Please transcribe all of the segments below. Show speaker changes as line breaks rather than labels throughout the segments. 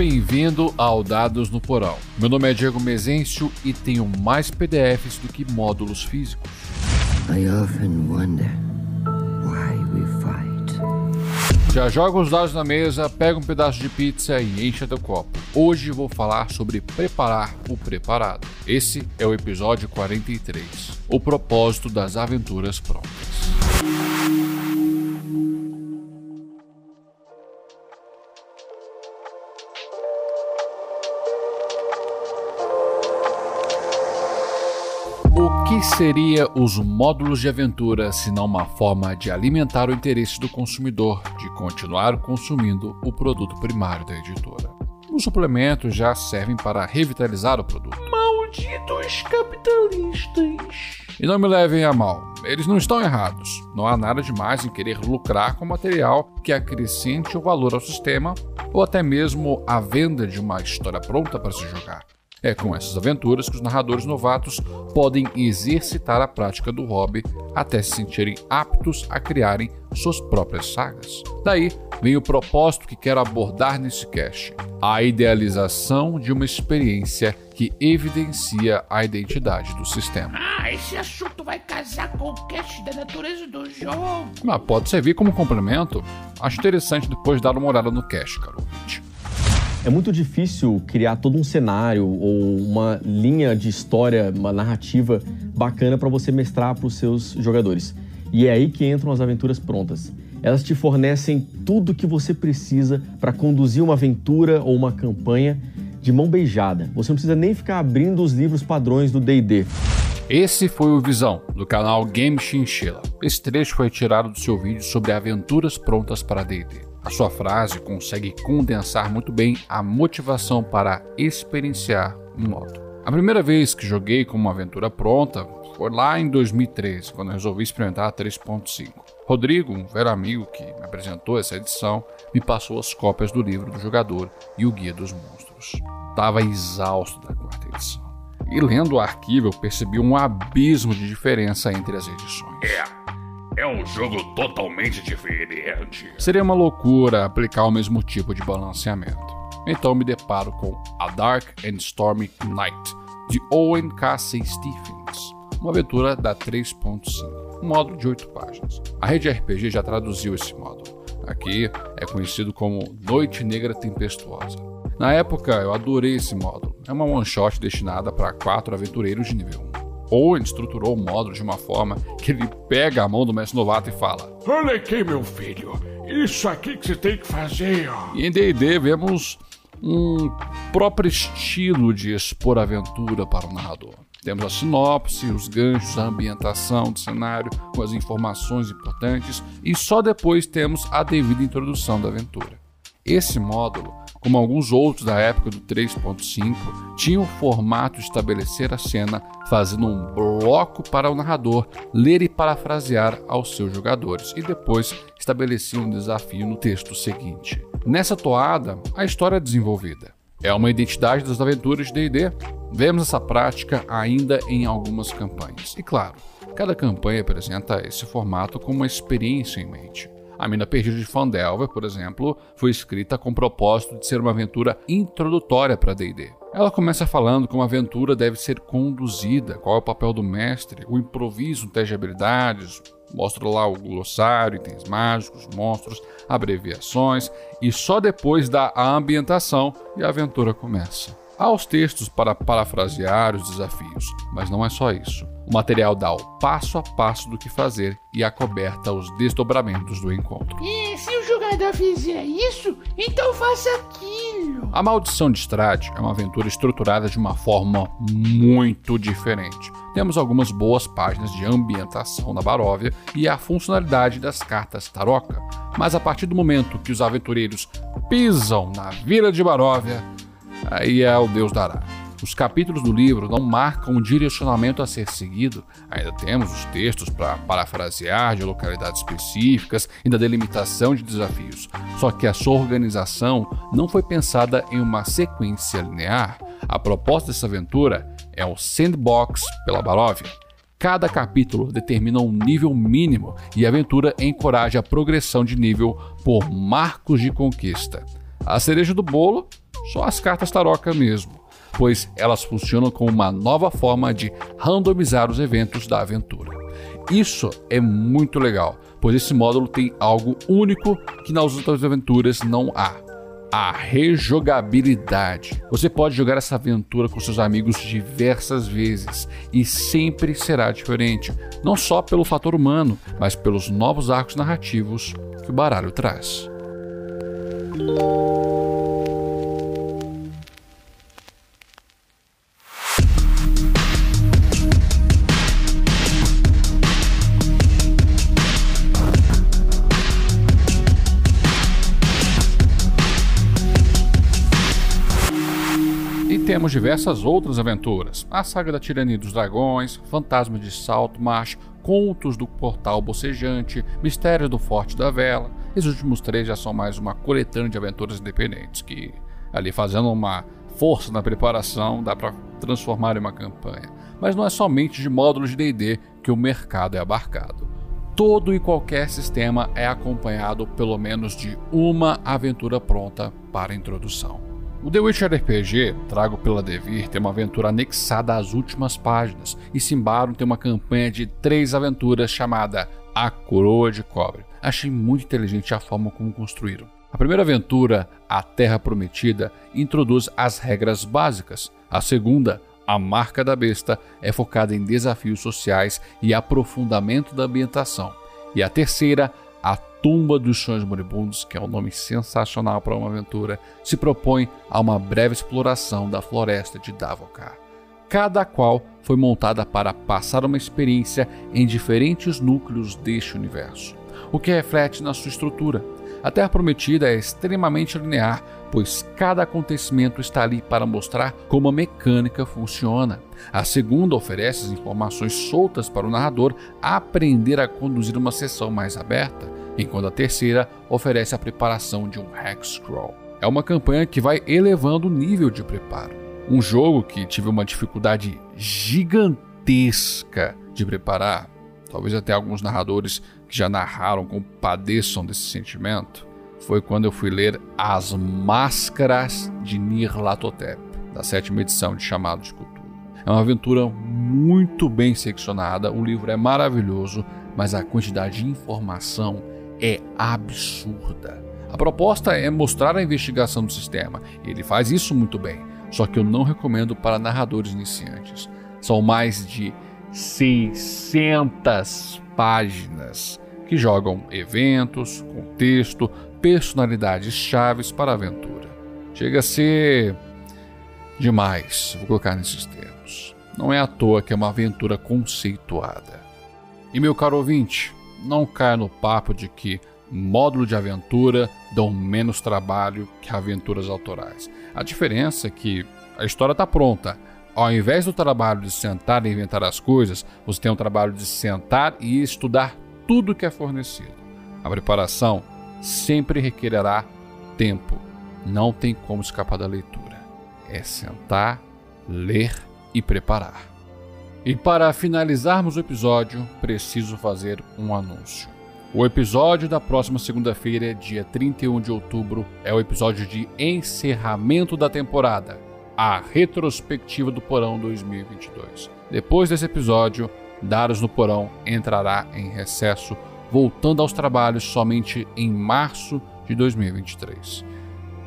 bem-vindo ao Dados no Porão. Meu nome é Diego Mezencio e tenho mais PDFs do que módulos físicos. I often wonder why we fight. Já joga os dados na mesa, pega um pedaço de pizza e encha teu copo. Hoje vou falar sobre preparar o preparado. Esse é o episódio 43, o propósito das aventuras prontas. Que seria os módulos de aventura se não uma forma de alimentar o interesse do consumidor de continuar consumindo o produto primário da editora? Os suplementos já servem para revitalizar o produto.
Malditos capitalistas!
E não me levem a mal, eles não estão errados. Não há nada demais em querer lucrar com material que acrescente o valor ao sistema ou até mesmo a venda de uma história pronta para se jogar. É com essas aventuras que os narradores novatos podem exercitar a prática do hobby até se sentirem aptos a criarem suas próprias sagas. Daí vem o propósito que quero abordar nesse cast: a idealização de uma experiência que evidencia a identidade do sistema.
Ah, esse assunto vai casar com o cast da natureza do jogo.
Mas pode servir como complemento. Acho interessante depois dar uma olhada no cast, caro ouvinte.
É muito difícil criar todo um cenário ou uma linha de história, uma narrativa bacana para você mestrar para os seus jogadores. E é aí que entram as aventuras prontas. Elas te fornecem tudo que você precisa para conduzir uma aventura ou uma campanha de mão beijada. Você não precisa nem ficar abrindo os livros padrões do D&D.
Esse foi o Visão, do canal Game Chinchilla. Esse trecho foi tirado do seu vídeo sobre aventuras prontas para D&D. A sua frase consegue condensar muito bem a motivação para experienciar um modo. A primeira vez que joguei com uma aventura pronta foi lá em 2013, quando resolvi experimentar a 3.5. Rodrigo, um velho amigo que me apresentou essa edição, me passou as cópias do livro do jogador e o Guia dos Monstros. Estava exausto da quarta edição. E lendo o arquivo, eu percebi um abismo de diferença entre as edições.
É. É um jogo totalmente diferente.
Seria uma loucura aplicar o mesmo tipo de balanceamento. Então me deparo com A Dark and Stormy Night, de Owen Casey Stephens, uma aventura da 3.5, um módulo de 8 páginas. A rede RPG já traduziu esse módulo. Aqui é conhecido como Noite Negra Tempestuosa. Na época eu adorei esse módulo. É uma one shot destinada para quatro aventureiros de nível 1. Owen estruturou o módulo de uma forma que ele pega a mão do mestre novato e fala:
Olha aqui, meu filho, isso aqui que você tem que fazer. Ó.
E em DD vemos um próprio estilo de expor aventura para o narrador. Temos a sinopse, os ganchos, a ambientação do cenário, com as informações importantes, e só depois temos a devida introdução da aventura. Esse módulo como alguns outros da época do 3.5, tinha o formato de estabelecer a cena fazendo um bloco para o narrador ler e parafrasear aos seus jogadores e depois estabelecia um desafio no texto seguinte. Nessa toada, a história é desenvolvida. É uma identidade das aventuras de D&D. Vemos essa prática ainda em algumas campanhas. E claro, cada campanha apresenta esse formato com uma experiência em mente. A Mina Perdida de Fandelver, por exemplo, foi escrita com o propósito de ser uma aventura introdutória para D&D. Ela começa falando como a aventura deve ser conduzida, qual é o papel do mestre, o improviso, o teste de habilidades, mostra lá o glossário, itens mágicos, monstros, abreviações, e só depois dá a ambientação e a aventura começa. Há os textos para parafrasear os desafios, mas não é só isso. O material dá o passo a passo do que fazer e acoberta os desdobramentos do encontro.
E se o jogador fizer isso, então faça aquilo.
A Maldição de Strade é uma aventura estruturada de uma forma muito diferente. Temos algumas boas páginas de ambientação na Baróvia e a funcionalidade das cartas Taroca, mas a partir do momento que os aventureiros pisam na Vila de Baróvia, aí é o Deus dará. Os capítulos do livro não marcam um direcionamento a ser seguido, ainda temos os textos para parafrasear de localidades específicas e da delimitação de desafios. Só que a sua organização não foi pensada em uma sequência linear. A proposta dessa aventura é o Sandbox pela Barovia. Cada capítulo determina um nível mínimo e a aventura encoraja a progressão de nível por marcos de conquista. A cereja do bolo só as cartas taroca mesmo, pois elas funcionam como uma nova forma de randomizar os eventos da aventura. Isso é muito legal, pois esse módulo tem algo único que nas outras aventuras não há a rejogabilidade. Você pode jogar essa aventura com seus amigos diversas vezes e sempre será diferente, não só pelo fator humano, mas pelos novos arcos narrativos que o baralho traz. Temos diversas outras aventuras: a saga da Tirania dos Dragões, Fantasma de Saltmarsh, Contos do Portal Bocejante, Mistério do Forte da Vela. Esses últimos três já são mais uma coletânea de aventuras independentes que, ali fazendo uma força na preparação, dá para transformar em uma campanha. Mas não é somente de módulos de D&D que o mercado é abarcado. Todo e qualquer sistema é acompanhado pelo menos de uma aventura pronta para introdução. O The Witcher RPG, trago pela Devir, tem uma aventura anexada às últimas páginas, e Simbarum tem uma campanha de três aventuras chamada A Coroa de Cobre. Achei muito inteligente a forma como construíram. A primeira aventura, A Terra Prometida, introduz as regras básicas. A segunda, A Marca da Besta, é focada em desafios sociais e aprofundamento da ambientação. E a terceira, A Tumba dos Sonhos Moribundos, que é um nome sensacional para uma aventura, se propõe a uma breve exploração da floresta de Davokar. Cada qual foi montada para passar uma experiência em diferentes núcleos deste universo, o que reflete na sua estrutura. A Terra Prometida é extremamente linear, pois cada acontecimento está ali para mostrar como a mecânica funciona. A segunda oferece as informações soltas para o narrador aprender a conduzir uma sessão mais aberta enquanto a terceira oferece a preparação de um Hexcrawl. É uma campanha que vai elevando o nível de preparo. Um jogo que tive uma dificuldade gigantesca de preparar, talvez até alguns narradores que já narraram compadeçam desse sentimento, foi quando eu fui ler As Máscaras de Nirlatotep, da sétima edição de Chamado de Cultura. É uma aventura muito bem seccionada, o livro é maravilhoso, mas a quantidade de informação é absurda. A proposta é mostrar a investigação do sistema, e ele faz isso muito bem, só que eu não recomendo para narradores iniciantes. São mais de 600 páginas que jogam eventos, contexto, personalidades chaves para a aventura. Chega a ser demais, vou colocar nesses termos. Não é à toa que é uma aventura conceituada. E meu caro ouvinte, não caia no papo de que módulo de aventura dão menos trabalho que aventuras autorais. A diferença é que a história está pronta. Ao invés do trabalho de sentar e inventar as coisas, você tem o trabalho de sentar e estudar tudo que é fornecido. A preparação sempre requererá tempo. Não tem como escapar da leitura. É sentar, ler e preparar. E para finalizarmos o episódio, preciso fazer um anúncio. O episódio da próxima segunda-feira, dia 31 de outubro, é o episódio de encerramento da temporada, a retrospectiva do Porão 2022. Depois desse episódio, Dados no Porão entrará em recesso, voltando aos trabalhos somente em março de 2023.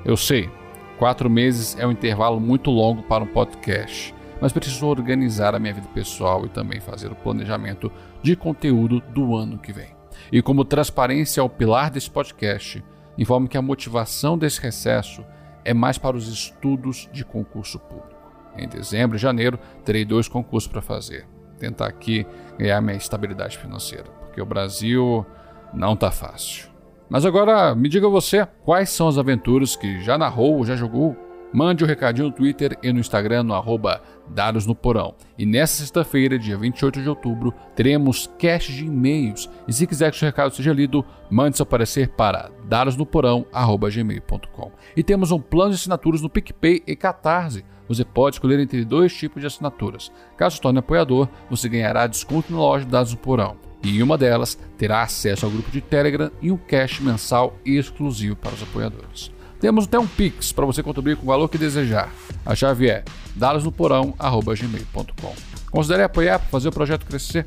Eu sei, quatro meses é um intervalo muito longo para um podcast mas preciso organizar a minha vida pessoal e também fazer o planejamento de conteúdo do ano que vem. E como transparência é o pilar desse podcast, informo que a motivação desse recesso é mais para os estudos de concurso público. Em dezembro e janeiro terei dois concursos para fazer. Tentar aqui ganhar minha estabilidade financeira, porque o Brasil não tá fácil. Mas agora me diga você, quais são as aventuras que já narrou ou já jogou Mande o um recadinho no Twitter e no Instagram no arroba Dados no Porão. E nessa sexta-feira, dia 28 de outubro, teremos cast de e-mails. E se quiser que seu recado seja lido, mande seu parecer para dadosnoporão.gmail.com. E temos um plano de assinaturas no PicPay e Catarse. Você pode escolher entre dois tipos de assinaturas. Caso se torne apoiador, você ganhará desconto na loja Dados no Porão. E em uma delas terá acesso ao grupo de Telegram e um cash mensal exclusivo para os apoiadores. Temos até um Pix para você contribuir com o valor que desejar. A chave é dadosnoporão.gmail.com. Considere apoiar para fazer o projeto crescer.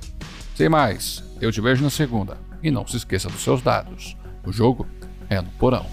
Sem mais, eu te vejo na segunda. E não se esqueça dos seus dados. O jogo é no porão.